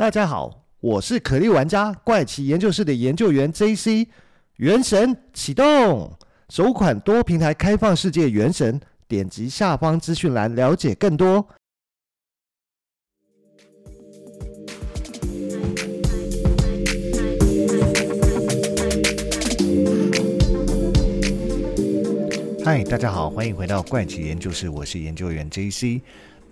大家好，我是可莉玩家怪奇研究室的研究员 JC。原神启动，首款多平台开放世界原神，点击下方资讯栏了解更多。嗨，大家好，欢迎回到怪奇研究室，我是研究员 JC。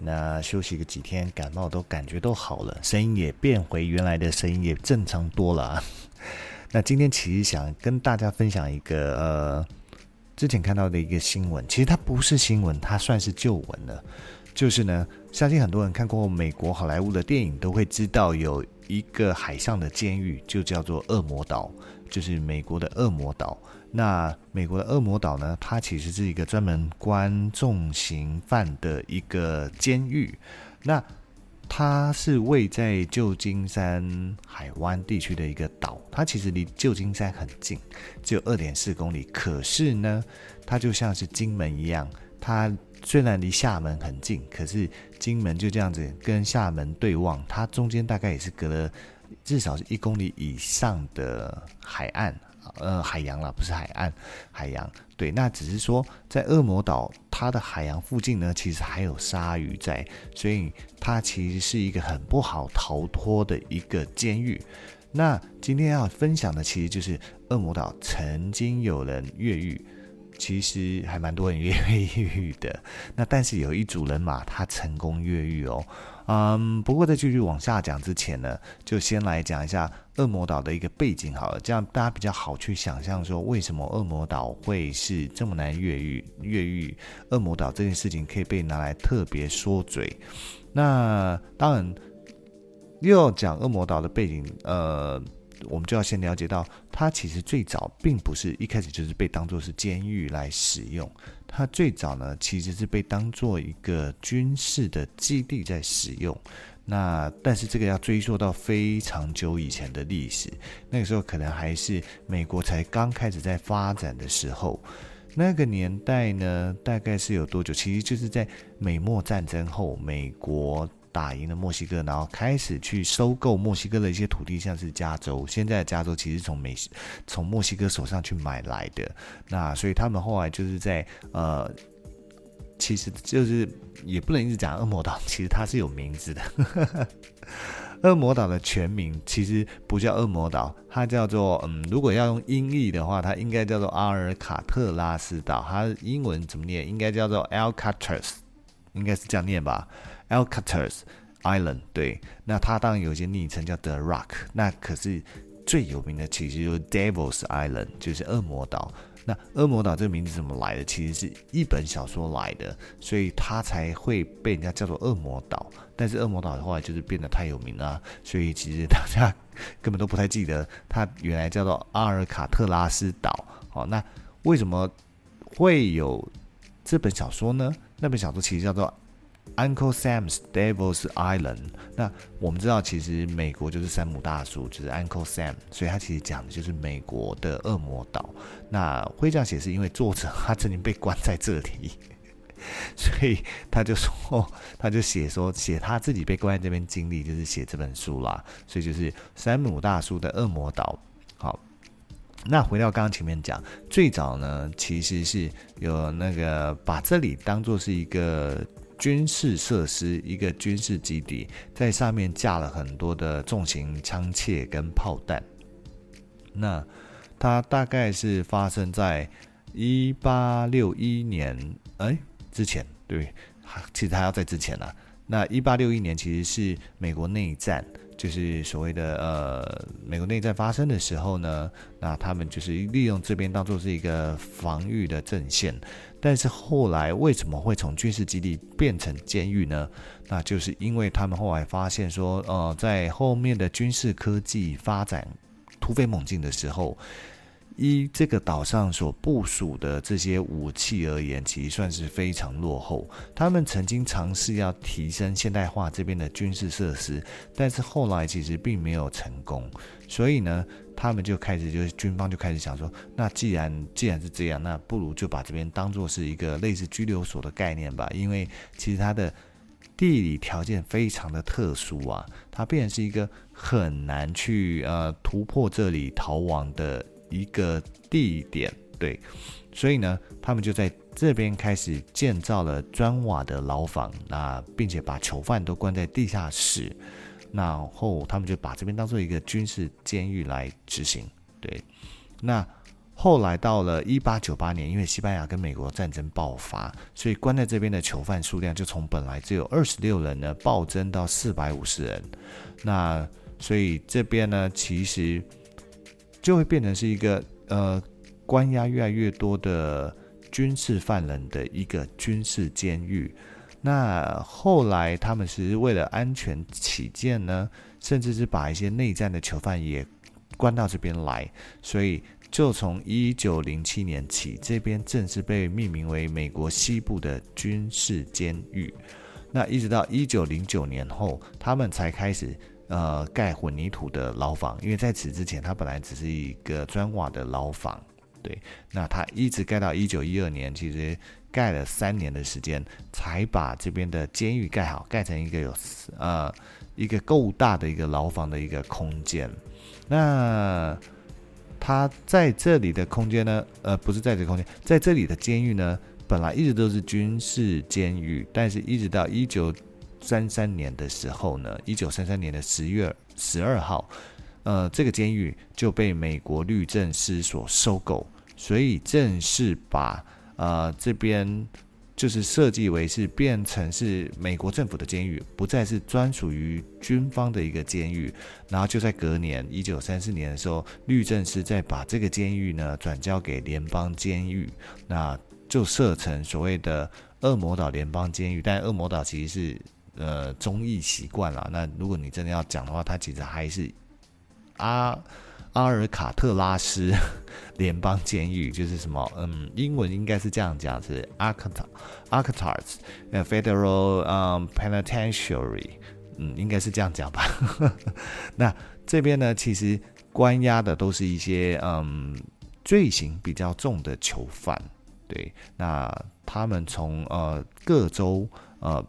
那休息个几天，感冒都感觉都好了，声音也变回原来的声音，也正常多了啊。那今天其实想跟大家分享一个呃，之前看到的一个新闻，其实它不是新闻，它算是旧闻了。就是呢，相信很多人看过美国好莱坞的电影，都会知道有一个海上的监狱，就叫做恶魔岛，就是美国的恶魔岛。那美国的恶魔岛呢，它其实是一个专门关重刑犯的一个监狱。那它是位在旧金山海湾地区的一个岛，它其实离旧金山很近，只有二点四公里。可是呢，它就像是金门一样，它虽然离厦门很近，可是金门就这样子跟厦门对望，它中间大概也是隔了至少是一公里以上的海岸。呃，海洋啦，不是海岸，海洋。对，那只是说，在恶魔岛它的海洋附近呢，其实还有鲨鱼在，所以它其实是一个很不好逃脱的一个监狱。那今天要分享的，其实就是恶魔岛曾经有人越狱，其实还蛮多人越狱的。那但是有一组人马，他成功越狱哦。嗯，不过在继续往下讲之前呢，就先来讲一下恶魔岛的一个背景好了，这样大家比较好去想象说，为什么恶魔岛会是这么难越狱？越狱恶魔岛这件事情可以被拿来特别说嘴。那当然，又要讲恶魔岛的背景，呃。我们就要先了解到，它其实最早并不是一开始就是被当作是监狱来使用，它最早呢其实是被当作一个军事的基地在使用。那但是这个要追溯到非常久以前的历史，那个时候可能还是美国才刚开始在发展的时候，那个年代呢大概是有多久？其实就是在美墨战争后，美国。打赢了墨西哥，然后开始去收购墨西哥的一些土地，像是加州。现在加州其实从美从墨西哥手上去买来的。那所以他们后来就是在呃，其实就是也不能一直讲恶魔岛，其实它是有名字的。恶魔岛的全名其实不叫恶魔岛，它叫做嗯，如果要用音译的话，它应该叫做阿尔卡特拉斯岛。它英文怎么念？应该叫做 Alcatraz，应该是这样念吧。Alcatraz Island，对，那它当然有一些昵称叫 The Rock，那可是最有名的其实就是 Devil's Island，就是恶魔岛。那恶魔岛这个名字怎么来的？其实是一本小说来的，所以它才会被人家叫做恶魔岛。但是恶魔岛后来就是变得太有名了，所以其实大家根本都不太记得它原来叫做阿尔卡特拉斯岛。好，那为什么会有这本小说呢？那本小说其实叫做。Uncle Sam's Devil's Island。那我们知道，其实美国就是山姆大叔，就是 Uncle Sam，所以他其实讲的就是美国的恶魔岛。那会这样写，是因为作者他曾经被关在这里，所以他就说，他就写说，写他自己被关在这边经历，就是写这本书啦。所以就是山姆大叔的恶魔岛。好，那回到刚刚前面讲，最早呢，其实是有那个把这里当做是一个。军事设施，一个军事基地，在上面架了很多的重型枪械跟炮弹。那它大概是发生在一八六一年，哎，之前，对，其实还要在之前呢、啊。那一八六一年其实是美国内战。就是所谓的呃，美国内战发生的时候呢，那他们就是利用这边当做是一个防御的阵线。但是后来为什么会从军事基地变成监狱呢？那就是因为他们后来发现说，呃，在后面的军事科技发展突飞猛进的时候。依这个岛上所部署的这些武器而言，其实算是非常落后。他们曾经尝试要提升现代化这边的军事设施，但是后来其实并没有成功。所以呢，他们就开始就是军方就开始想说，那既然既然是这样，那不如就把这边当做是一个类似拘留所的概念吧。因为其实它的地理条件非常的特殊啊，它变成是一个很难去呃突破这里逃亡的一个地点，对，所以呢，他们就在这边开始建造了砖瓦的牢房，那并且把囚犯都关在地下室，然后他们就把这边当做一个军事监狱来执行，对，那。后来到了一八九八年，因为西班牙跟美国战争爆发，所以关在这边的囚犯数量就从本来只有二十六人呢，暴增到四百五十人。那所以这边呢，其实就会变成是一个呃关押越来越多的军事犯人的一个军事监狱。那后来他们是为了安全起见呢，甚至是把一些内战的囚犯也关到这边来，所以。就从一九零七年起，这边正式被命名为美国西部的军事监狱。那一直到一九零九年后，他们才开始呃盖混凝土的牢房，因为在此之前，它本来只是一个砖瓦的牢房。对，那它一直盖到一九一二年，其实盖了三年的时间，才把这边的监狱盖好，盖成一个有呃一个够大的一个牢房的一个空间。那他在这里的空间呢，呃，不是在这个空间，在这里的监狱呢，本来一直都是军事监狱，但是一直到一九三三年的时候呢，一九三三年的十月十二号，呃，这个监狱就被美国律政司所收购，所以正式把呃这边。就是设计为是变成是美国政府的监狱，不再是专属于军方的一个监狱。然后就在隔年一九三四年的时候，律政司再把这个监狱呢转交给联邦监狱，那就设成所谓的恶魔岛联邦监狱。但恶魔岛其实是呃中译习惯了。那如果你真的要讲的话，它其实还是阿。阿尔卡特拉斯 联邦监狱就是什么？嗯，英文应该是这样讲，是 Alcatraz Federal 嗯 Penitentiary，嗯，应该是这样讲吧。那这边呢，其实关押的都是一些嗯罪行比较重的囚犯，对。那他们从呃各州呃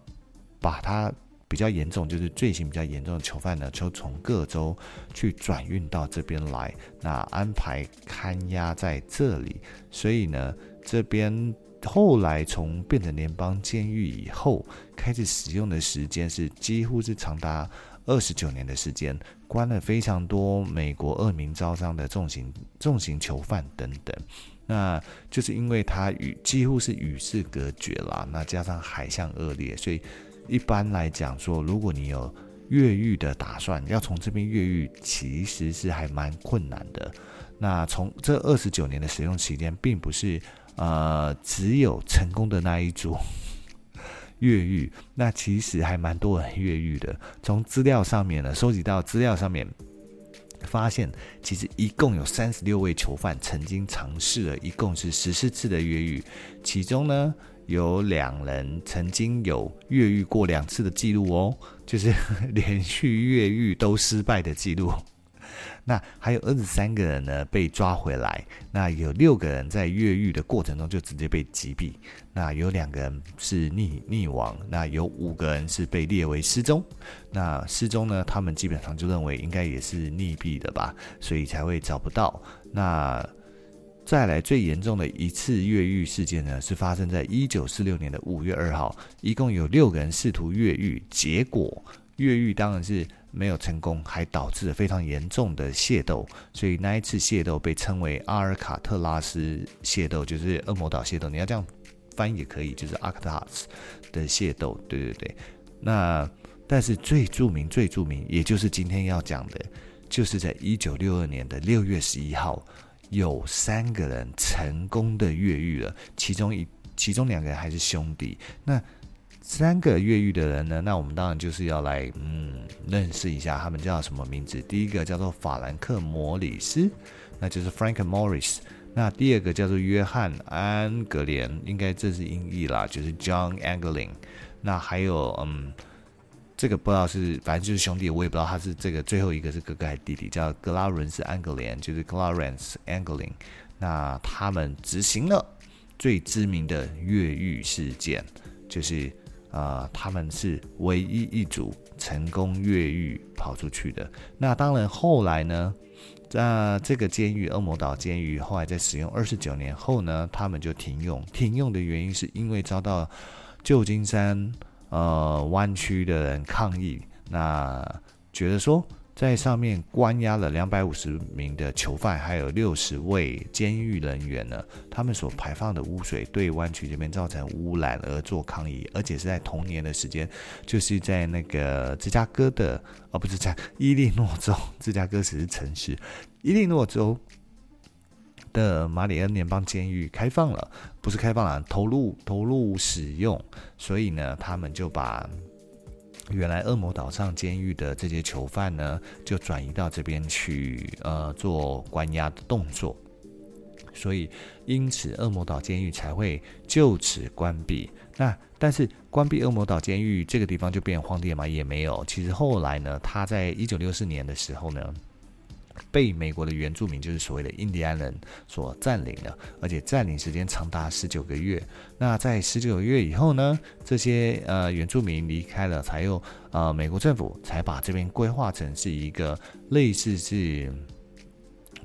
把他。比较严重，就是罪行比较严重的囚犯呢，就从各州去转运到这边来，那安排看押在这里。所以呢，这边后来从变成联邦监狱以后，开始使用的时间是几乎是长达二十九年的时间，关了非常多美国恶名昭彰的重刑重刑囚犯等等。那就是因为它与几乎是与世隔绝啦，那加上海象恶劣，所以。一般来讲说，如果你有越狱的打算，要从这边越狱，其实是还蛮困难的。那从这二十九年的使用期间，并不是呃只有成功的那一组 越狱，那其实还蛮多人越狱的。从资料上面呢，收集到资料上面发现，其实一共有三十六位囚犯曾经尝试了一共是十四次的越狱，其中呢。有两人曾经有越狱过两次的记录哦，就是 连续越狱都失败的记录。那还有二十三个人呢被抓回来，那有六个人在越狱的过程中就直接被击毙，那有两个人是溺溺亡，那有五个人是被列为失踪。那失踪呢，他们基本上就认为应该也是溺毙的吧，所以才会找不到。那。再来最严重的一次越狱事件呢，是发生在一九四六年的五月二号，一共有六个人试图越狱，结果越狱当然是没有成功，还导致了非常严重的械斗，所以那一次械斗被称为阿尔卡特拉斯械斗，就是恶魔岛械斗。你要这样翻也可以，就是阿卡塔斯的械斗。对对对，那但是最著名、最著名，也就是今天要讲的，就是在一九六二年的六月十一号。有三个人成功的越狱了，其中一其中两个人还是兄弟。那三个越狱的人呢？那我们当然就是要来嗯认识一下他们叫什么名字。第一个叫做法兰克·摩里斯，那就是 Frank Morris。那第二个叫做约翰·安格连，应该这是音译啦，就是 John Anglin。那还有嗯。这个不知道是，反正就是兄弟，我也不知道他是这个最后一个是哥哥还是弟弟，叫格拉伦斯·安格连，就是 Clarence Anglin。那他们执行了最知名的越狱事件，就是啊、他们是唯一一组成功越狱跑出去的。那当然，后来呢，在这个监狱——恶魔岛监狱，后来在使用二十九年后呢，他们就停用。停用的原因是因为遭到旧金山呃湾区的人抗议，那觉得说。在上面关押了两百五十名的囚犯，还有六十位监狱人员呢。他们所排放的污水对湾区这边造成污染，而做抗议，而且是在同年的时间，就是在那个芝加哥的，哦，不是在伊利诺州，芝加哥只是城市，伊利诺州的马里恩联邦监狱开放了，不是开放了，投入投入使用，所以呢，他们就把。原来恶魔岛上监狱的这些囚犯呢，就转移到这边去，呃，做关押的动作。所以，因此恶魔岛监狱才会就此关闭。那但是关闭恶魔岛监狱这个地方就变荒地了吗？也没有。其实后来呢，他在一九六四年的时候呢。被美国的原住民，就是所谓的印第安人所占领了，而且占领时间长达十九个月。那在十九个月以后呢，这些呃原住民离开了，才又呃美国政府才把这边规划成是一个类似是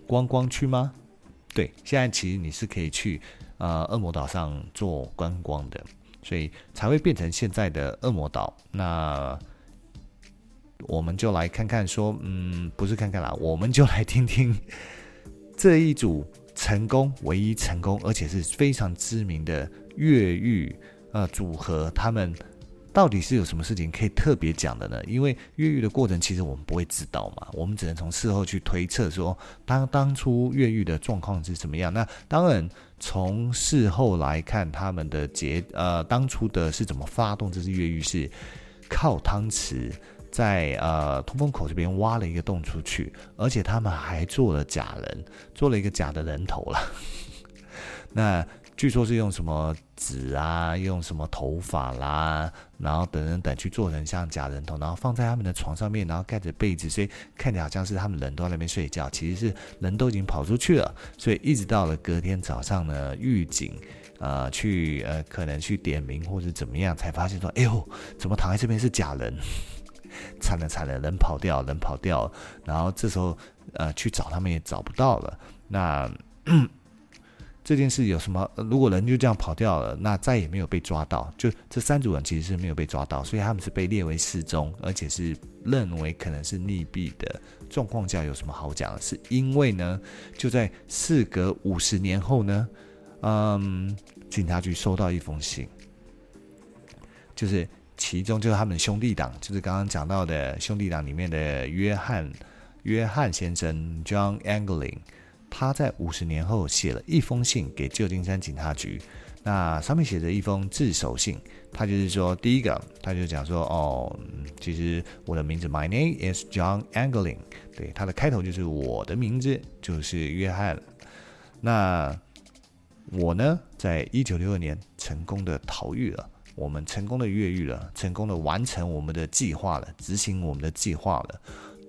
观光区吗？对，现在其实你是可以去呃恶魔岛上做观光的，所以才会变成现在的恶魔岛。那。我们就来看看，说，嗯，不是看看啦，我们就来听听 这一组成功、唯一成功，而且是非常知名的越狱呃组合，他们到底是有什么事情可以特别讲的呢？因为越狱的过程其实我们不会知道嘛，我们只能从事后去推测说，当当初越狱的状况是怎么样。那当然，从事后来看，他们的结呃当初的是怎么发动这次越狱，是靠汤匙。在呃通风口这边挖了一个洞出去，而且他们还做了假人，做了一个假的人头了。那据说是用什么纸啊，用什么头发啦，然后等等等去做成像假人头，然后放在他们的床上面，然后盖着被子，所以看起来好像是他们人都在那边睡觉，其实是人都已经跑出去了。所以一直到了隔天早上呢，狱警呃去呃可能去点名或者怎么样，才发现说，哎呦，怎么躺在这边是假人？惨了惨了，人跑掉，人跑掉，然后这时候呃去找他们也找不到了。那 这件事有什么？如果人就这样跑掉了，那再也没有被抓到。就这三组人其实是没有被抓到，所以他们是被列为失踪，而且是认为可能是溺毙的状况下，有什么好讲？是因为呢，就在事隔五十年后呢，嗯，警察局收到一封信，就是。其中就是他们兄弟党，就是刚刚讲到的兄弟党里面的约翰约翰先生 John Angling，他在五十年后写了一封信给旧金山警察局，那上面写着一封自首信，他就是说，第一个他就讲说，哦，其实我的名字 My name is John Angling，对，他的开头就是我的名字就是约翰，那我呢，在一九六二年成功的逃狱了。我们成功的越狱了，成功的完成我们的计划了，执行我们的计划了。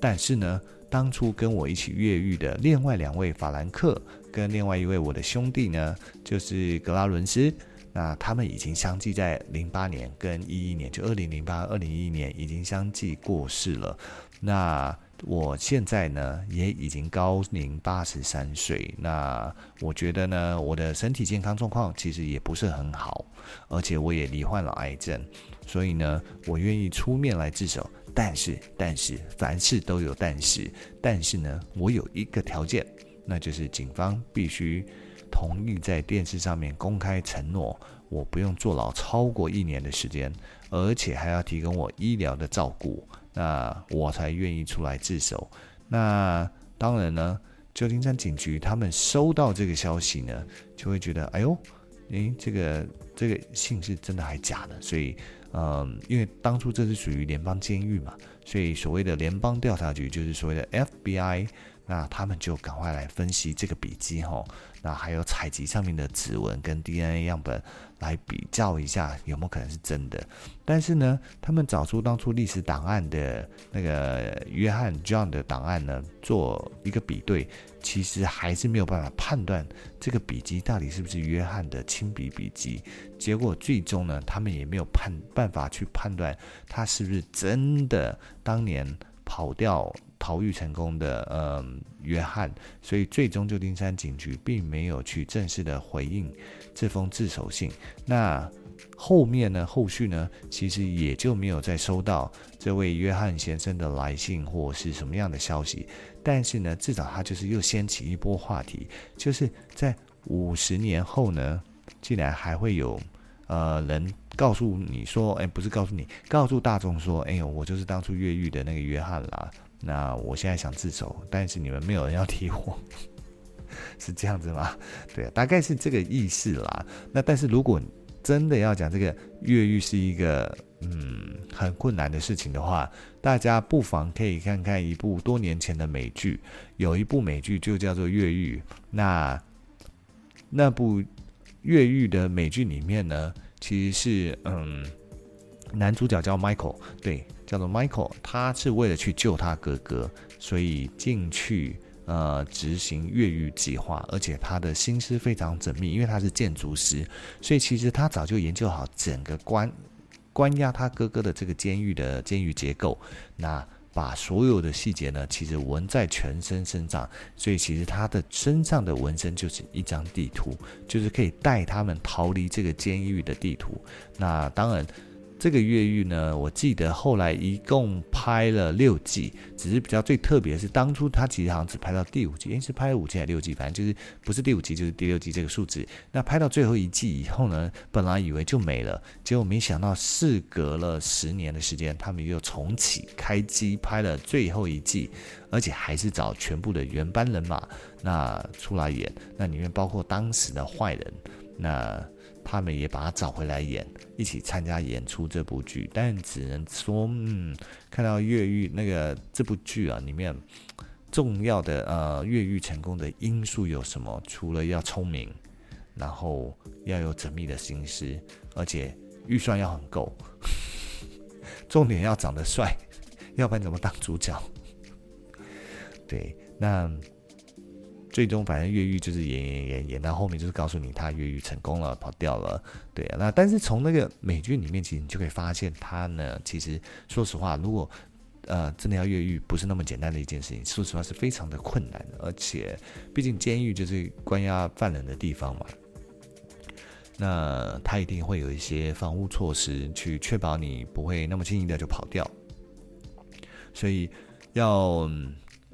但是呢，当初跟我一起越狱的另外两位法兰克跟另外一位我的兄弟呢，就是格拉伦斯，那他们已经相继在零八年跟一一年，就二零零八、二零一一年已经相继过世了。那我现在呢，也已经高龄八十三岁。那我觉得呢，我的身体健康状况其实也不是很好，而且我也罹患了癌症。所以呢，我愿意出面来自首。但是，但是，凡事都有但是。但是呢，我有一个条件，那就是警方必须同意在电视上面公开承诺，我不用坐牢超过一年的时间，而且还要提供我医疗的照顾。那我才愿意出来自首。那当然呢，旧金山警局他们收到这个消息呢，就会觉得，哎呦，诶，这个这个信是真的还假的？所以，嗯，因为当初这是属于联邦监狱嘛，所以所谓的联邦调查局就是所谓的 FBI，那他们就赶快来分析这个笔记哈，那还有采集上面的指纹跟 DNA 样本来比较一下有没有可能是真的。但是呢，他们找出当初历史档案的那个约翰 John 的档案呢，做一个比对，其实还是没有办法判断这个笔记到底是不是约翰的亲笔笔记。结果最终呢，他们也没有判办法去判断他是不是真的当年跑掉。逃狱成功的，嗯，约翰，所以最终旧金山警局并没有去正式的回应这封自首信。那后面呢？后续呢？其实也就没有再收到这位约翰先生的来信或是什么样的消息。但是呢，至少他就是又掀起一波话题，就是在五十年后呢，竟然还会有呃人告诉你说，哎，不是告诉你，告诉大众说，哎呦，我就是当初越狱的那个约翰啦。那我现在想自首，但是你们没有人要提我，是这样子吗？对啊，大概是这个意思啦。那但是如果真的要讲这个越狱是一个嗯很困难的事情的话，大家不妨可以看看一部多年前的美剧，有一部美剧就叫做《越狱》。那那部越狱的美剧里面呢，其实是嗯男主角叫 Michael，对。叫做 Michael，他是为了去救他哥哥，所以进去呃执行越狱计划，而且他的心思非常缜密，因为他是建筑师，所以其实他早就研究好整个关关押他哥哥的这个监狱的监狱结构，那把所有的细节呢，其实纹在全身身上，所以其实他的身上的纹身就是一张地图，就是可以带他们逃离这个监狱的地图。那当然。这个越狱呢，我记得后来一共拍了六季，只是比较最特别的是，当初他其实好像只拍到第五季，诶，是拍了五季还是六季？反正就是不是第五季就是第六季这个数字。那拍到最后一季以后呢，本来以为就没了，结果没想到事隔了十年的时间，他们又重启开机拍了最后一季，而且还是找全部的原班人马那出来演，那里面包括当时的坏人那。他们也把他找回来演，一起参加演出这部剧。但只能说，嗯，看到越狱那个这部剧啊，里面重要的呃越狱成功的因素有什么？除了要聪明，然后要有缜密的心思，而且预算要很够，重点要长得帅，要不然怎么当主角？对，那。最终反正越狱就是演演演演到后面就是告诉你他越狱成功了，跑掉了，对啊。那但是从那个美剧里面，其实你就可以发现他呢，其实说实话，如果呃真的要越狱，不是那么简单的一件事情。说实话是非常的困难的，而且毕竟监狱就是关押犯人的地方嘛，那他一定会有一些防护措施去确保你不会那么轻易的就跑掉，所以要。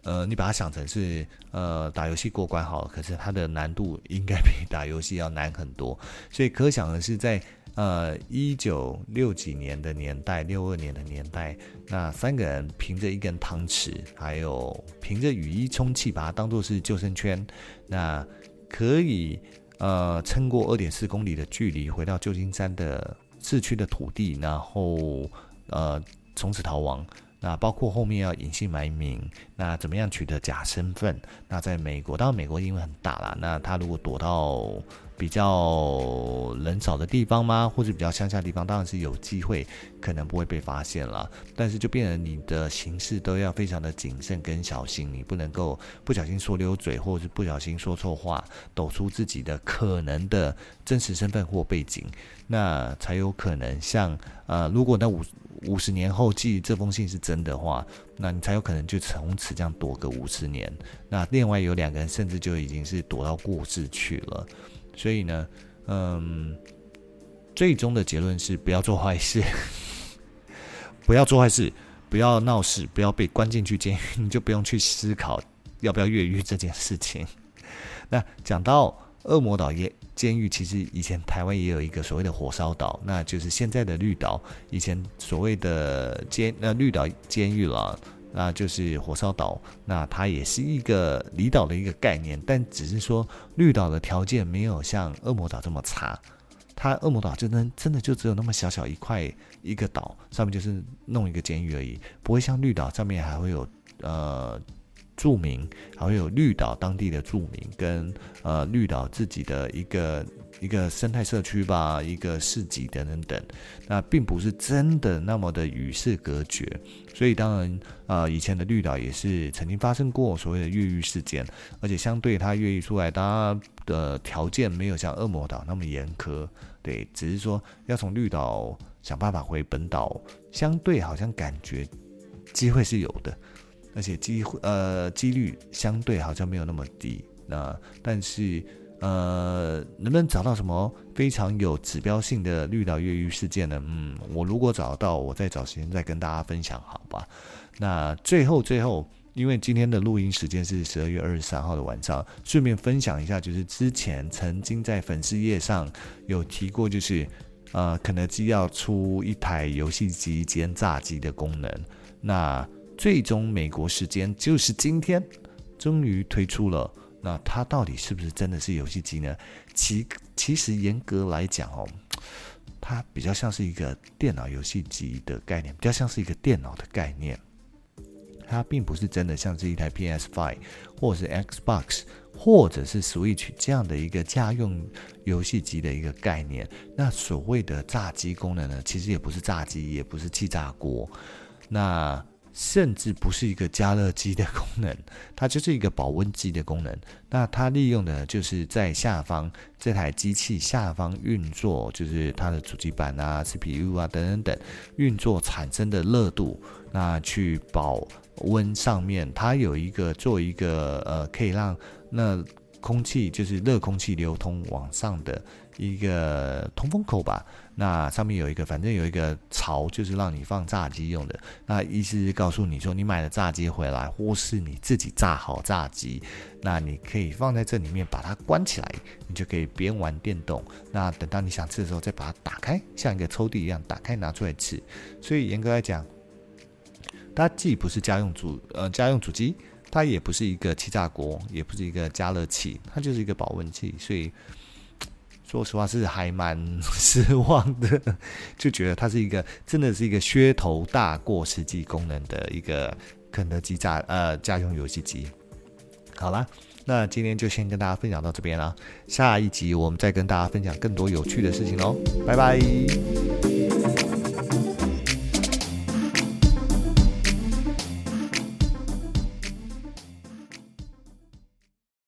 呃，你把它想成是呃打游戏过关好了，可是它的难度应该比打游戏要难很多，所以可想而知，在呃一九六几年的年代，六二年的年代，那三个人凭着一根汤匙，还有凭着雨衣充气，把它当做是救生圈，那可以呃撑过二点四公里的距离，回到旧金山的市区的土地，然后呃从此逃亡。那包括后面要隐姓埋名，那怎么样取得假身份？那在美国，当然美国因为很大啦，那他如果躲到比较人少的地方吗？或者比较乡下地方，当然是有机会，可能不会被发现了。但是就变成你的行事都要非常的谨慎跟小心，你不能够不小心说溜嘴，或者是不小心说错话，抖出自己的可能的真实身份或背景，那才有可能像呃，如果那五。五十年后寄这封信是真的话，那你才有可能就从此这样躲个五十年。那另外有两个人甚至就已经是躲到过世去了。所以呢，嗯，最终的结论是不要做坏事，不要做坏事，不要闹事，不要被关进去监狱，你就不用去思考要不要越狱这件事情。那讲到。恶魔岛也监狱其实以前台湾也有一个所谓的火烧岛，那就是现在的绿岛。以前所谓的监呃绿岛监狱了，那就是火烧岛。那它也是一个离岛的一个概念，但只是说绿岛的条件没有像恶魔岛这么差。它恶魔岛就能真的就只有那么小小一块一个岛，上面就是弄一个监狱而已，不会像绿岛上面还会有呃。住民，还有绿岛当地的住民跟呃绿岛自己的一个一个生态社区吧，一个市集等等等。那并不是真的那么的与世隔绝，所以当然呃以前的绿岛也是曾经发生过所谓的越狱事件，而且相对它越狱出来，它的条件没有像恶魔岛那么严苛，对，只是说要从绿岛想办法回本岛，相对好像感觉机会是有的。而且机会呃几率相对好像没有那么低，那但是呃能不能找到什么非常有指标性的绿岛越狱事件呢？嗯，我如果找到，我再找时间再跟大家分享，好吧？那最后最后，因为今天的录音时间是十二月二十三号的晚上，顺便分享一下，就是之前曾经在粉丝页上有提过，就是呃肯德基要出一台游戏机兼炸鸡的功能，那。最终，美国时间就是今天，终于推出了。那它到底是不是真的是游戏机呢？其其实严格来讲哦，它比较像是一个电脑游戏机的概念，比较像是一个电脑的概念。它并不是真的像是一台 PS5 或者是 Xbox 或者是 Switch 这样的一个家用游戏机的一个概念。那所谓的炸鸡功能呢，其实也不是炸鸡，也不是气炸锅。那甚至不是一个加热机的功能，它就是一个保温机的功能。那它利用的就是在下方这台机器下方运作，就是它的主机板啊、CPU 啊等等等运作产生的热度，那去保温上面，它有一个做一个呃，可以让那空气就是热空气流通往上的一个通风口吧。那上面有一个，反正有一个槽，就是让你放炸鸡用的。那意思是告诉你说，你买了炸鸡回来，或是你自己炸好炸鸡，那你可以放在这里面，把它关起来，你就可以边玩电动。那等到你想吃的时候，再把它打开，像一个抽屉一样打开拿出来吃。所以严格来讲，它既不是家用主呃家用主机，它也不是一个气炸锅，也不是一个加热器，它就是一个保温器。所以。说实话是还蛮 失望的，就觉得它是一个真的是一个噱头大过实际功能的一个肯德基家呃家用游戏机。好啦，那今天就先跟大家分享到这边了，下一集我们再跟大家分享更多有趣的事情喽，拜拜。